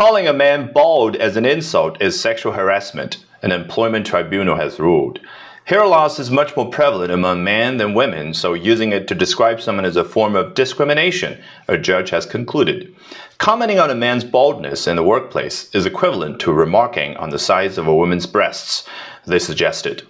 Calling a man bald as an insult is sexual harassment, an employment tribunal has ruled. Hair loss is much more prevalent among men than women, so using it to describe someone is a form of discrimination, a judge has concluded. Commenting on a man's baldness in the workplace is equivalent to remarking on the size of a woman's breasts, they suggested.